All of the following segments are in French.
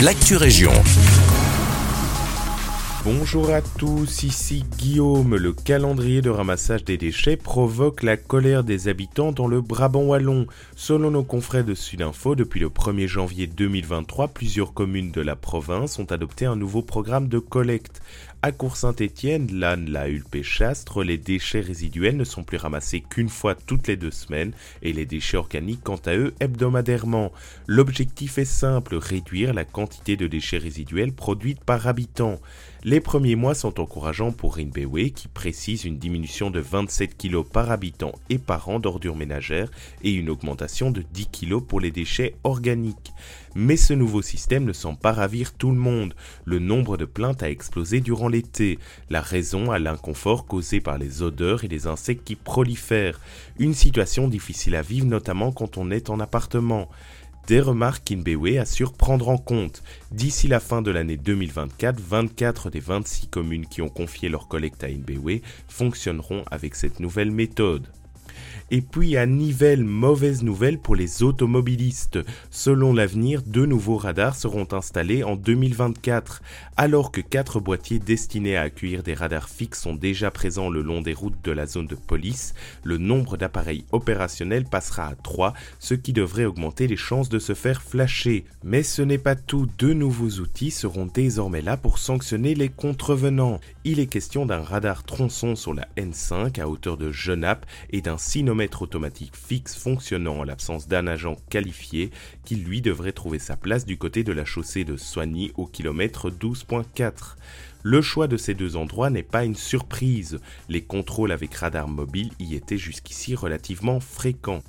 l'actu région. Bonjour à tous, ici Guillaume. Le calendrier de ramassage des déchets provoque la colère des habitants dans le Brabant wallon. Selon nos confrères de Sudinfo, depuis le 1er janvier 2023, plusieurs communes de la province ont adopté un nouveau programme de collecte. À Cour-Saint-Étienne, Lannes, La Hulpe et Chastre, les déchets résiduels ne sont plus ramassés qu'une fois toutes les deux semaines et les déchets organiques, quant à eux, hebdomadairement. L'objectif est simple, réduire la quantité de déchets résiduels produits par habitant. Premiers mois sont encourageants pour Rinbewe qui précise une diminution de 27 kg par habitant et par an d'ordures ménagères et une augmentation de 10 kg pour les déchets organiques. Mais ce nouveau système ne semble pas ravir tout le monde. Le nombre de plaintes a explosé durant l'été. La raison à l'inconfort causé par les odeurs et les insectes qui prolifèrent. Une situation difficile à vivre notamment quand on est en appartement. Des remarques qu'Inbewe assure prendre en compte. D'ici la fin de l'année 2024, 24 des 26 communes qui ont confié leur collecte à Inbewe fonctionneront avec cette nouvelle méthode. Et puis à Nivelles, mauvaise nouvelle pour les automobilistes. Selon l'avenir, deux nouveaux radars seront installés en 2024. Alors que quatre boîtiers destinés à accueillir des radars fixes sont déjà présents le long des routes de la zone de police, le nombre d'appareils opérationnels passera à 3, ce qui devrait augmenter les chances de se faire flasher. Mais ce n'est pas tout, deux nouveaux outils seront désormais là pour sanctionner les contrevenants. Il est question d'un radar tronçon sur la N5 à hauteur de Genappe et d'un automatique fixe fonctionnant en l'absence d'un agent qualifié qui lui devrait trouver sa place du côté de la chaussée de Soigny au kilomètre 12.4. Le choix de ces deux endroits n'est pas une surprise, les contrôles avec radar mobile y étaient jusqu'ici relativement fréquents.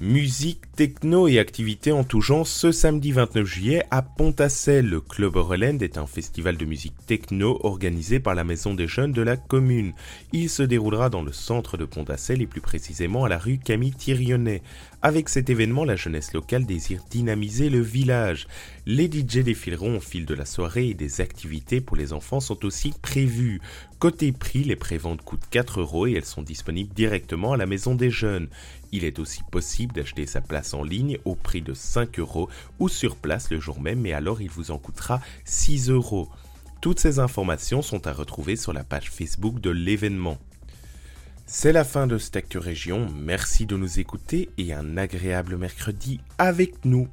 Musique, techno et activités en tout genre ce samedi 29 juillet à Pontacelle. Le Club Orland est un festival de musique techno organisé par la Maison des Jeunes de la commune. Il se déroulera dans le centre de Pontacelle et plus précisément à la rue Camille Thirionnet. Avec cet événement, la jeunesse locale désire dynamiser le village. Les DJ défileront au fil de la soirée et des activités pour les enfants sont aussi prévues. Côté prix, les préventes coûtent 4 euros et elles sont disponibles directement à la maison des jeunes. Il est aussi d'acheter sa place en ligne au prix de 5 euros ou sur place le jour même, mais alors il vous en coûtera 6 euros. Toutes ces informations sont à retrouver sur la page Facebook de l'événement. C'est la fin de cette Région, merci de nous écouter et un agréable mercredi avec nous.